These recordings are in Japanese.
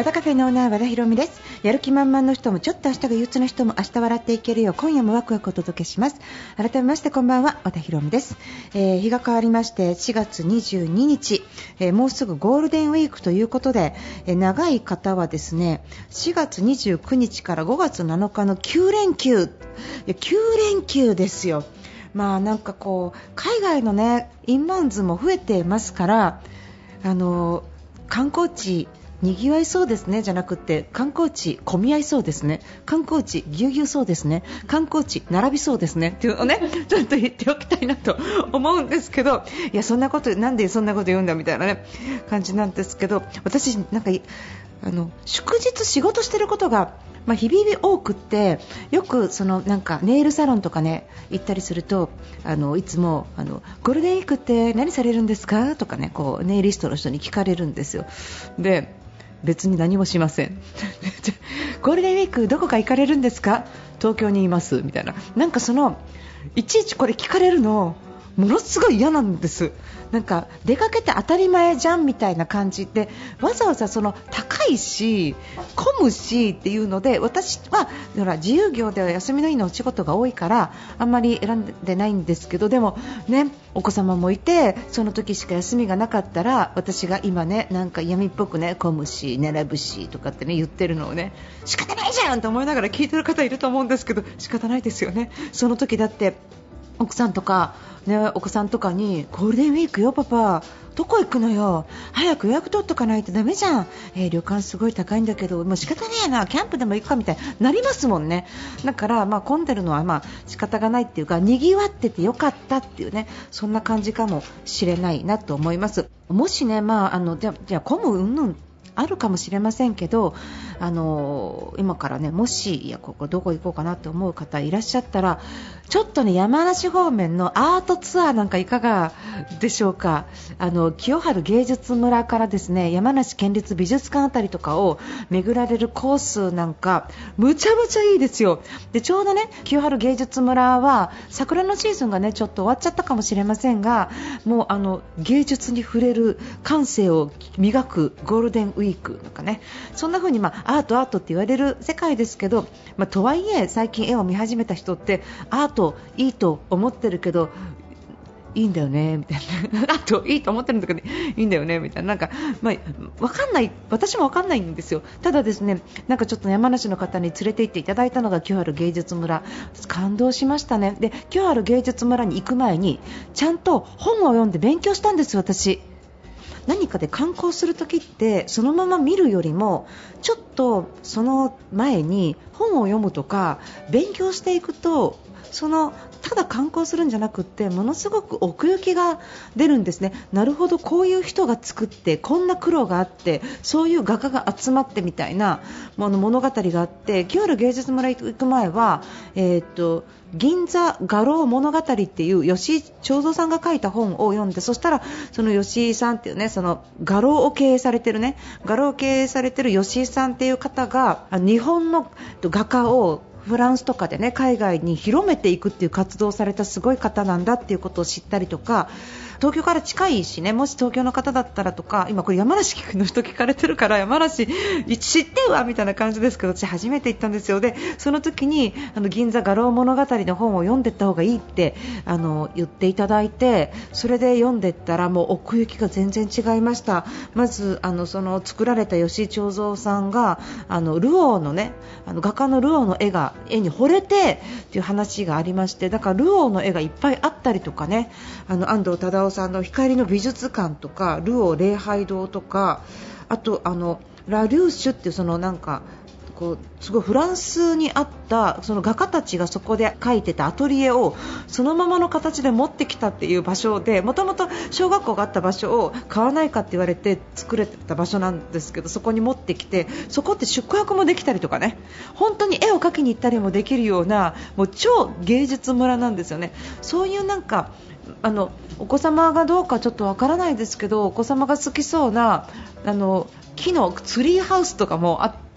和田カフェのオーナー和田博美です。やる気満々の人もちょっと明日が憂鬱な人も明日笑っていけるよう今夜もワクワクお届けします。改めましてこんばんは和田博美です、えー日が変わりまして4月22日、えーもうすぐゴールデンウィークということで、えー長い方はですね4月29日から5月7日の9連休。いや9連休ですよ。まあなんかこう海外のねインバウンズも増えてますからあの観光地にぎわいそうですねじゃなくて観光地混み合いそうですね。観光地ぎゅうぎゅうそうですね。観光地並びそうですね。っていうのをね ちょっと言っておきたいなと思うんですけどいやそんなことなんでそんなこと言うんだみたいなね感じなんですけど私なんかいあの祝日仕事してることがまあ、日々多くってよくそのなんかネイルサロンとかね行ったりするとあのいつもあのゴールデンウィークって何されるんですか？とかねこうネイリストの人に聞かれるんですよ。で別に何もしません。ゴールデンウィークどこか行かれるんですか？東京にいます。みたいな。なんかそのいちいちこれ聞かれるのものすごい嫌なんです。なんか出かけて当たり前じゃんみたいな感じでわざわざその高いし混むしっていうので私はほら自由業では休みの日のお仕事が多いからあんまり選んでないんですけどでもねお子様もいてその時しか休みがなかったら私が今ねなんか闇っぽくね混むし並ぶしとかってね言ってるのをね仕方ないじゃんと思いながら聞いてる方いると思うんですけど仕方ないですよね。その時だって奥さんとか、ね、お子さんとかにゴールデンウィークよ、パパどこ行くのよ早く予約取っとかないとダメじゃん、えー旅館すごい高いんだけどもう仕方ねえなキャンプでも行くかみたいになりますもんねだから、まあ、混んでるのはまあ仕方がないっていうか賑わっててよかったっていうねそんな感じかもしれないなと思います。もしね、まあ、あのじゃじゃあ混む云々あるかもしれませんけど、あの今からねもしいやここどこ行こうかなと思う方いらっしゃったらちょっとね山梨方面のアートツアーなんかいかがでしょうか。あの清春芸術村からですね山梨県立美術館あたりとかを巡られるコースなんかむちゃむちゃいいですよ。でちょうどね清春芸術村は桜のシーズンがねちょっと終わっちゃったかもしれませんがもうあの芸術に触れる感性を磨くゴールデンウウィークとかね。そんな風にまあアートアートって言われる世界ですけど、まあ、とはいえ最近絵を見始めた人ってアートいいと思ってるけどいいんだよねみたいな、あといいと思ってるんだけど、いいんだよねみたいな、なんか、まあ、わかんない、私もわかんないんですよ、ただですね、なんかちょっと山梨の方に連れて行っていただいたのが清原芸術村、感動しましたね、で清原芸術村に行く前に、ちゃんと本を読んで勉強したんです、私。何かで観光するときってそのまま見るよりもちょっとその前に本を読むとか勉強していくとそのただ観光するんじゃなくってものすごく奥行きが出るんですね、なるほどこういう人が作ってこんな苦労があってそういう画家が集まってみたいなもの物語があって清原芸術村行く前は、えー、と銀座画廊物語っていう吉井正蔵さんが書いた本を読んでそしたらその吉井さんっていうねその画廊を経営されてるね画廊を経営されてる吉井さんっていう方が日本の画家をフランスとかでね海外に広めていくっていう活動をされたすごい方なんだっていうことを知ったりとか東京から近いしねもし東京の方だったらとか今これ山梨の人聞かれてるから山梨知ってるわみたいな感じですけど私初めて行ったんですよ。でその時にあの銀座画廊物語の本を読んでった方がいいってあの言っていただいてそれで読んでったらもう奥行きが全然違いました。まずあのその作られた吉井長蔵さんがあのルオーのねあの画家のルオーの絵が絵に惚れてっていう話がありましてだからルオーの絵がいっぱいあったりとかねあの安藤忠さんの光の美術館とかルオー礼拝堂とかあとあのラ・リューシュっていうそのなんかこうすごいフランスにあったその画家たちがそこで描いてたアトリエをそのままの形で持ってきたっていう場所でもともと小学校があった場所を買わないかって言われて作れた場所なんですけどそこに持ってきてそこって宿泊もできたりとかね本当に絵を描きに行ったりもできるようなもう超芸術村なんですよね。そういうなんかあのお子様がどうかちょっとわからないですけどお子様が好きそうなあの木のツリーハウスとかもあって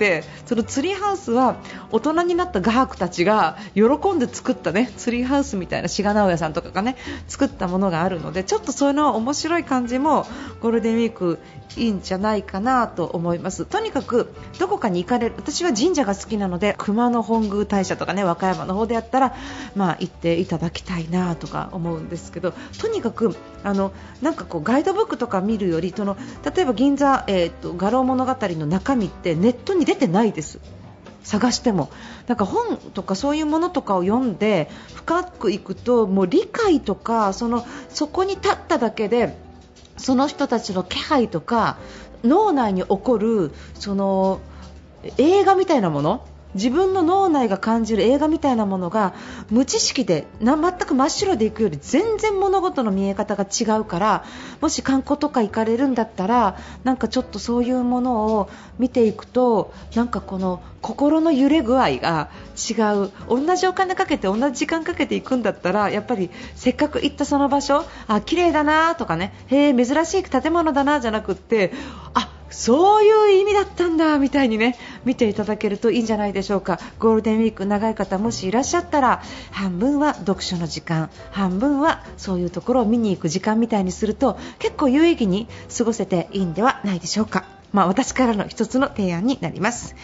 そのツリーハウスは大人になった画伯たちが喜んで作ったねツリーハウスみたいな志賀直哉さんとかがね作ったものがあるのでちょっとそういうの面白い感じもゴールデンウィークいいんじゃないかなと思います。とにかくどこかに行かれる私は神社が好きなので熊野本宮大社とかね和歌山の方でやったらまあ行っていただきたいなとか思うんですけどとにかくあのなんかこうガイドブックとか見るよりその例えば銀座、えーと、画廊物語の中身ってネットに出てないです。探しても。なんか本とかそういうものとかを読んで深くいくともう理解とかそのそこに立っただけでその人たちの気配とか脳内に起こるその映画みたいなもの自分の脳内が感じる映画みたいなものが無知識で全く真っ白でいくより全然物事の見え方が違うからもし観光とか行かれるんだったらなんかちょっとそういうものを見ていくとなんかこの心の揺れ具合が違う。同じお金かけて同じ時間かけて行くんだったらやっぱりせっかく行ったその場所あ綺麗だなとかねへえ珍しい建物だなじゃなくってあそういう意味だったんだみたいにね見ていただけるといいんじゃないでしょうかゴールデンウィーク長い方もしいらっしゃったら半分は読書の時間半分はそういうところを見に行く時間みたいにすると結構有意義に過ごせていいんではないでしょうか。まあ、私からの一つの提案になります。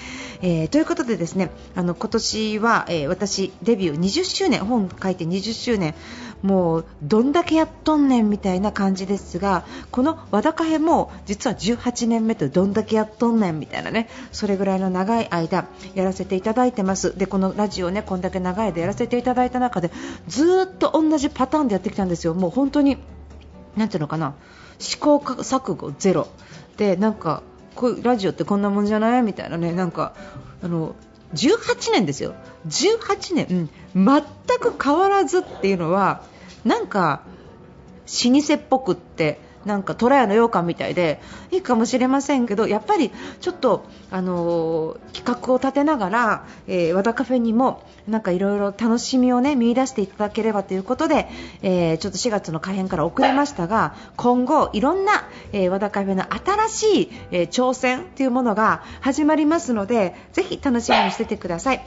えー、ということでですねあの今年は、えー、私デビュー20周年本書いて20周年もうどんだけやっとんねんみたいな感じですがこの和田カフェも実は18年目とどんだけやっとんねんみたいなねそれぐらいの長い間やらせていただいてます。でこのラジオねこんだけ長い間やらせていただいた中でずっと同じパターンでやってきたんですよ。もう本当になんていうのかな試行錯誤ゼロ。でなんかこうラジオってこんなもんじゃない？みたいなねなんかあの18年ですよ。18年、うん、全く変わらずっていうのはなんか老舗っぽくってなんか虎屋の羊羹みたいでいいかもしれませんけどやっぱりちょっと、あのー、企画を立てながら、えー、和田カフェにもなんかいろいろ楽しみをね見出していただければということで、えー、ちょっと4月の開編から遅れましたが今後いろんな、え、和田カフェの新しい、え、挑戦というものが始まりますのでぜひ楽しみにしててください。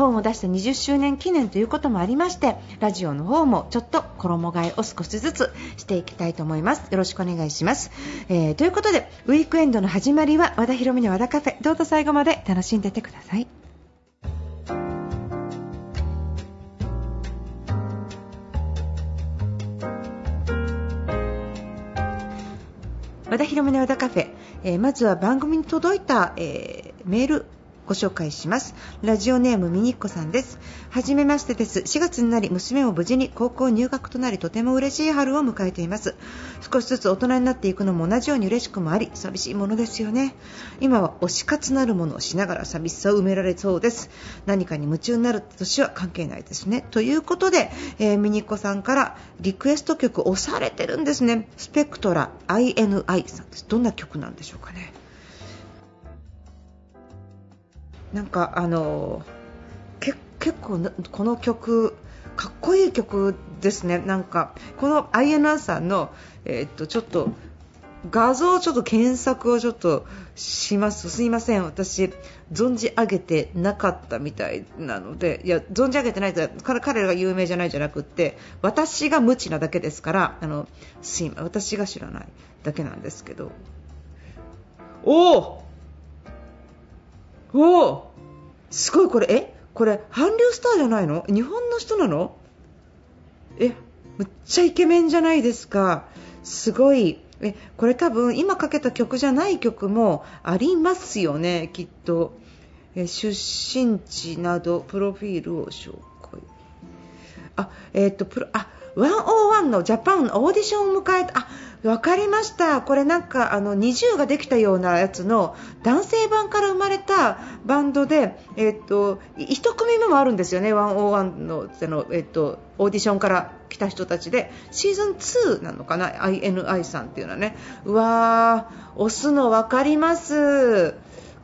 本を出した20周年記念ということもありましてラジオの方もちょっと衣替えを少しずつしていきたいと思います。よろしくお願いします、えー、ということでウィークエンドの始まりは和田博美の和田カフェどうぞ最後まで楽しんでてください。和田博美の和田カフェ、えー、まずは番組に届いた、えー、メール。ご紹介します。ラジオネームミニッコさんです。はじめましてです。4月になり娘も無事に高校入学となりとても嬉しい春を迎えています。少しずつ大人になっていくのも同じように嬉しくもあり寂しいものですよね。今は推し活なるものをしながら寂しさを埋められそうです。何かに夢中になる年は関係ないですね。ということで、えー、ミニッコさんからリクエスト曲押されてるんですね。スペクトラ INI さんです。どんな曲なんでしょうかね。なんかあのけ結構この曲かっこいい曲ですね、なんかこの INR さんの、えー、っとちょっと画像ちょっと検索をちょっとします。すいません、私存じ上げてなかったみたいなので、いや存じ上げてないと彼彼らが有名じゃないじゃなくって私が無知なだけですから、あのすいま私が知らないだけなんですけど。おおおおすごいこれえ？これ韓流スターじゃないの？日本の人なの？えむっちゃイケメンじゃないですか。すごい。えこれ多分今かけた曲じゃない曲もありますよねきっと。え出身地などプロフィールを紹介。あえっ、とプロあ101のジャパンオーディションを迎えたあ分かりました、これなんかあの20ができたようなやつの男性版から生まれたバンドで、えー、っと1組目もあるんですよね、101のあの、えー、っとオーディションから来た人たちで。シーズン2なのかな、INI さんっていうのはね、うわー、押すの分かります。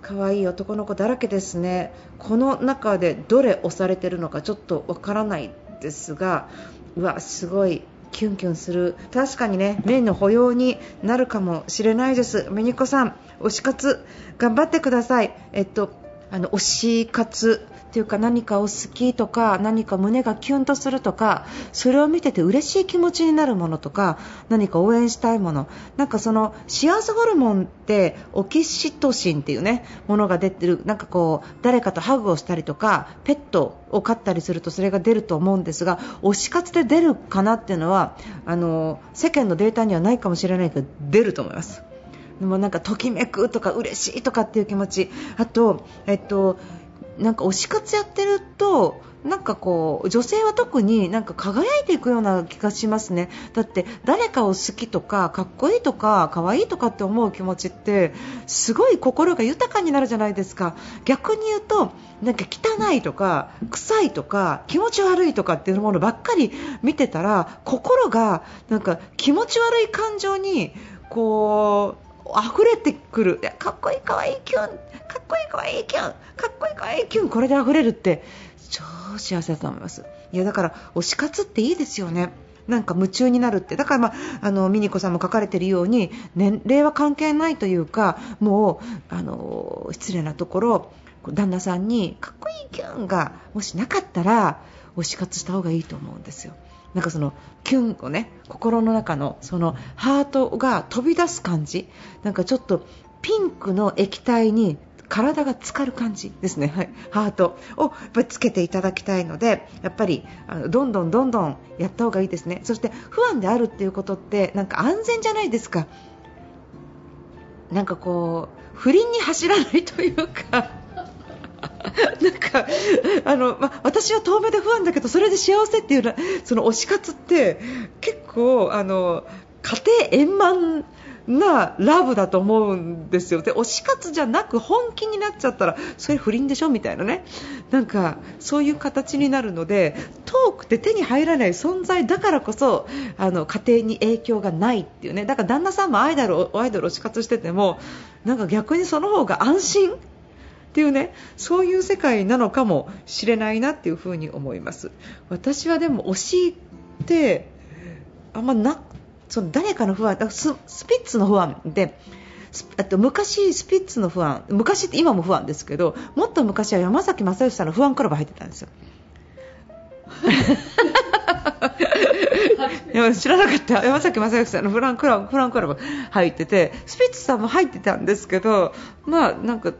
可愛い男の子だらけですね、この中でどれ押されてるのかちょっとわからないですが、うわすごいキュンキュンする。確かにね麺の保養になるかもしれないです。ミニコさん推し活頑張ってください。えっとあの推し活っていうか何かを好きとか何か胸がキュンとするとかそれを見てて嬉しい気持ちになるものとか何か応援したいものなんかその幸せホルモンってオキシトシンっていうねものが出てるなんかこう誰かとハグをしたりとかペットを飼ったりするとそれが出ると思うんですが推し活で出るかなっていうのはあの世間のデータにはないかもしれないけど出ると思います。でもなんかときめくとか嬉しいとかっていう気持ち。あと、えっと、なんか推し活やってるとなんかこう女性は特になんか輝いていくような気がしますね。だって誰かを好きとかかっこいいとか可愛いとかって思う気持ちってすごい心が豊かになるじゃないですか。逆に言うとなんか汚いとか臭いとか気持ち悪いとかっていうものばっかり見てたら心がなんか気持ち悪い感情にこう溢れてくる。かっこいいかわいいキュン。かっこいいかわいいキュン。かっこいいかわいいキュン。これで溢れるって超幸せだと思います。いやだから推し活っていいですよね。なんか夢中になるって。だから、まあ、あのミニコさんも書かれているように年齢は関係ないというかもうあの失礼なところ旦那さんにかっこいいキュンがもしなかったら推し活した方がいいと思うんですよ。なんかそのキュンをね心の中のそのハートが飛び出す感じ。なんかちょっとピンクの液体に体が浸かる感じですね、はい、ハートをやっぱりつけていただきたいのでやっぱりあのどんどんどんどんやった方がいいですね。そして不安であるっていうことってなんか安全じゃないですか。なんかこう不倫に走らないというか。なんかあの、ま、私は遠目で不安だけどそれで幸せっていうのその推し活って結構あの家庭円満なラブだと思うんですよ。で推し活じゃなく本気になっちゃったらそれ不倫でしょみたいなね。なんかそういう形になるので遠くて手に入らない存在だからこそあの家庭に影響がないっていうね。だから旦那さんもアイドルアイドル推し活しててもなんか逆にその方が安心っていうねそういう世界なのかもしれないなっていうふに思います私はでも推しってあんまなその誰かの不安ススピッツの不安であと昔、スピッツの不安昔って今も不安ですけどもっと昔は山崎正義さんの不安クラブ入ってたんですよ。知らなかった山崎正義さんのフランクラブフランクラブ入っててスピッツさんも入ってたんですけどまあなんか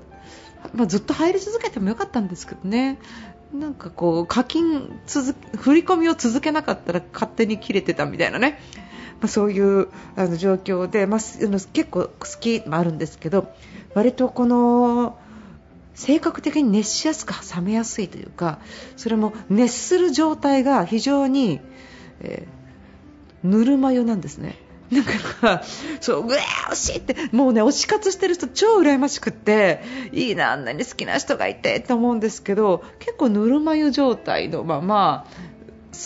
まあ、ずっと入り続けてもよかったんですけどね。なんかこう課金続振り込みを続けなかったら勝手に切れてたみたいなね、まあ、そういうあの状況で、まあ、結構好きもあるんですけど割とこの性格的に熱しやすく冷めやすいというかそれも熱する状態が非常に、えー、ぬるま湯なんですね。だかそううわー惜しいってもうね推し活してる人超羨ましくっていいなあんなに好きな人がいてって思うんですけど結構ぬるま湯状態のまま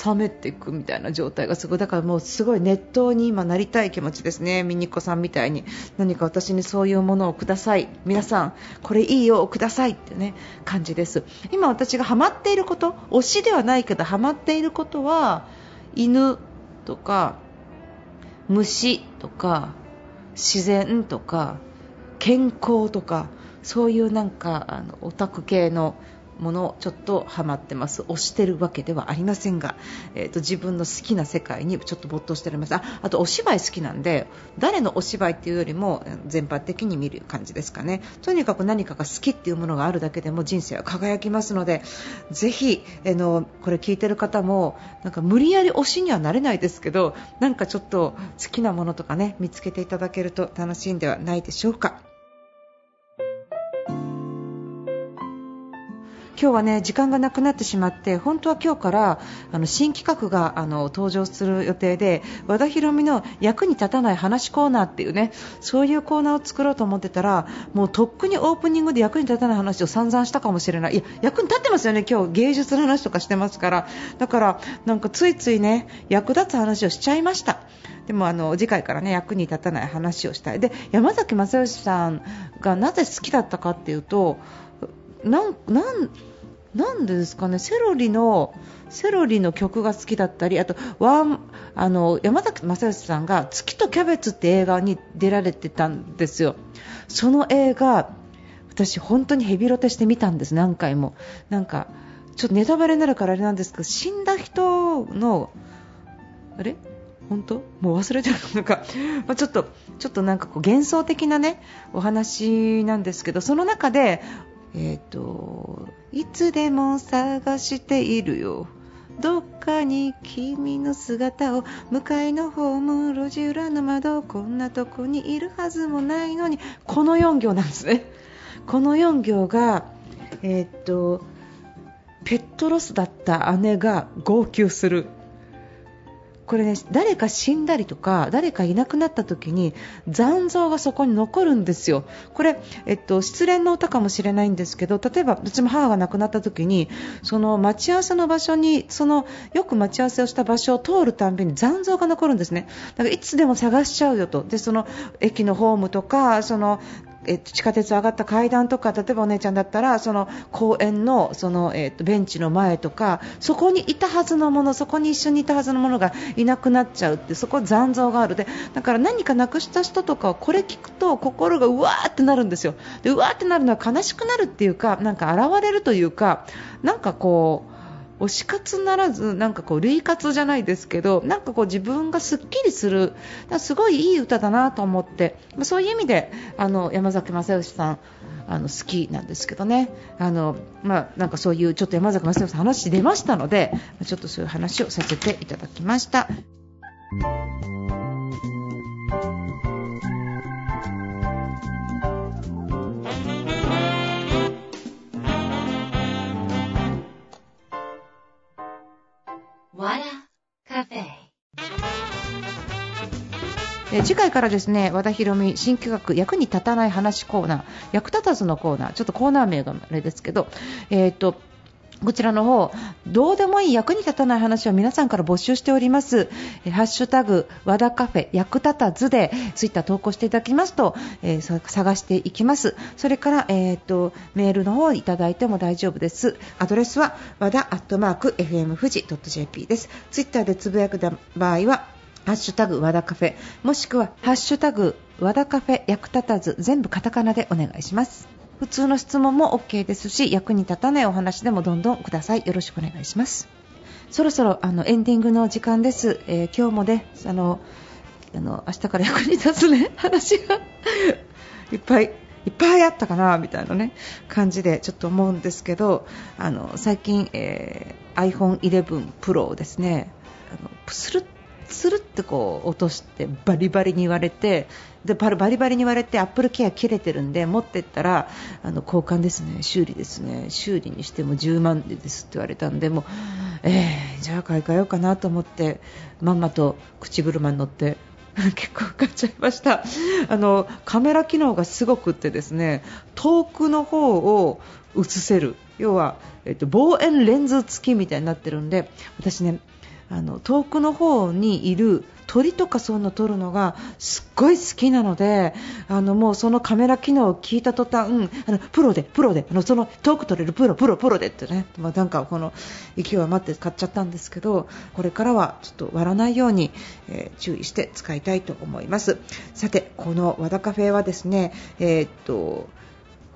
冷めていくみたいな状態がすごいだからもうすごい熱湯に今なりたい気持ちですね。ミニコさんみたいに。何か私にそういうものをください。皆さんこれいいよくださいってね感じです。今私がハマっていること推しではないけどハマっていることは犬とか虫とか自然とか健康とかそういうなんかあのオタク系のものちょっとハマってます。推してるわけではありませんが、えーと、自分の好きな世界にちょっと没頭しております。ああとお芝居好きなんで誰のお芝居っていうよりも全般的に見る感じですかね。とにかく何かが好きっていうものがあるだけでも人生は輝きますのでぜひ、えー、のこれ聞いてる方もなんか無理やり推しにはなれないですけどなんかちょっと好きなものとかね見つけていただけると楽しいんではないでしょうか。今日はね時間がなくなってしまって本当は今日からあの新企画があの登場する予定で和田博美の役に立たない話コーナーっていうねそういうコーナーを作ろうと思ってたらもうとっくにオープニングで役に立たない話を散々したかもしれない。いや役に立ってますよね今日芸術の話とかしてますから。だからなんかついついね役立つ話をしちゃいました。でもあの次回からね役に立たない話をしたい。で山崎正義さんがなぜ好きだったかっていうとなんなんなんでですかねセロリのセロリの曲が好きだったりあとワンあの山崎正義さんが「月とキャベツ」って映画に出られてたんですよ。その映画私本当にヘビロテしてみたんです何回も。なんかちょっとネタバレになるからあれなんですけど死んだ人のあれ？本当？もう忘れてるのか、まあ、ちょっとちょっとなんかこう幻想的なねお話なんですけどその中でえっ、といつでも探しているよ。どっかに君の姿を向かいのホーム路地裏の窓こんなとこにいるはずもないのに。この4行なんですね。この4行がえっ、とペットロスだった姉が号泣する。これね誰か死んだりとか誰かいなくなった時に残像がそこに残るんですよ。これ、えっと、失恋の歌かもしれないんですけど例えばうちも母が亡くなった時にその待ち合わせの場所にそのよく待ち合わせをした場所を通るたびに残像が残るんですね。だからいつでも探しちゃうよとでその駅のホームとかそのえっと、地下鉄上がった階段とか例えばお姉ちゃんだったらその公園のその、えっと、ベンチの前とかそこにいたはずのものそこに一緒にいたはずのものがいなくなっちゃうってそこ残像がある。でだから何かなくした人とかはこれ聞くと心がうわーってなるんですよ。でうわーってなるのは悲しくなるっていうかなんか現れるというかなんかこう推し活ならずなんかこう類活じゃないですけどなんかこう自分がすっきりするすごいいい歌だなと思ってそういう意味であの山崎正義さんあの好きなんですけどねあの、まあ、なんかそういうちょっと山崎正義さん話出ましたのでちょっとそういう話をさせていただきました。え次回からですね和田博美新企画役に立たない話コーナー役立たずのコーナーちょっとコーナー名があれですけど、えーとこちらの方、どうでもいい役に立たない話を皆さんから募集しております。えハッシュタグ、和田カフェ役立たずでツイッター投稿していただきますと、えー、探していきます。それから、えーと、メールの方いただいても大丈夫です。アドレスは和田アットマーク FM 富士 .jp です。ツイッターでつぶやく場合は、ハッシュタグ和田カフェ。もしくはハッシュタグ和田カフェ役立たず全部カタカナでお願いします。普通の質問も OK ですし役に立たないお話でもどんどんください。よろしくお願いします。そろそろあのエンディングの時間です、えー、今日もねあのあの明日から役に立つね話がいっぱいいっぱいあったかなみたいなね感じでちょっと思うんですけどあの最近、えー、iPhone11 Pro をですね。あのプスルッつるってこう落としてバリバリに言われてでバリバリに言われてアップルケア切れてるんで持ってったらあの交換ですね。修理ですね。修理にしても10万ですって言われたんでもえー、じゃあ買い替えようかなと思ってまんまと口車に乗って 結構買っちゃいました。あのカメラ機能がすごくってですね遠くの方を映せる。要は、えっと、望遠レンズ付きみたいになってるんで私ねあの遠くの方にいる鳥とかそういうのを撮るのがすっごい好きなのであのもうそのカメラ機能を聞いた途端、うん、あのプロでプロであのその遠く撮れるプロプロプロでってね、まあ、なんかこの勢いを待って買っちゃったんですけどこれからはちょっと割らないように、えー、注意して使いたいと思います。さてこの和田カフェはですねえー、っと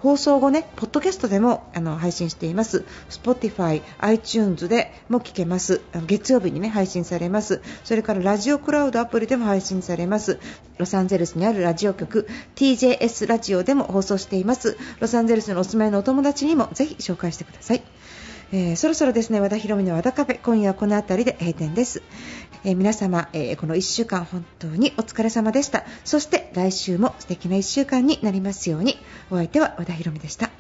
放送後ね、ポッドキャストでもあの配信しています。Spotify、iTunes でも聞けます。月曜日にね、配信されます。それからラジオクラウドアプリでも配信されます。ロサンゼルスにあるラジオ局 TJS ラジオでも放送しています。ロサンゼルスのお住まいのお友達にもぜひ紹介してください。えー、そろそろですね和田博美の和田カフェ今夜はこの辺りで閉店です、えー、皆様、えー、この1週間本当にお疲れ様でした。そして来週も素敵な1週間になりますように。お相手は和田博美でした。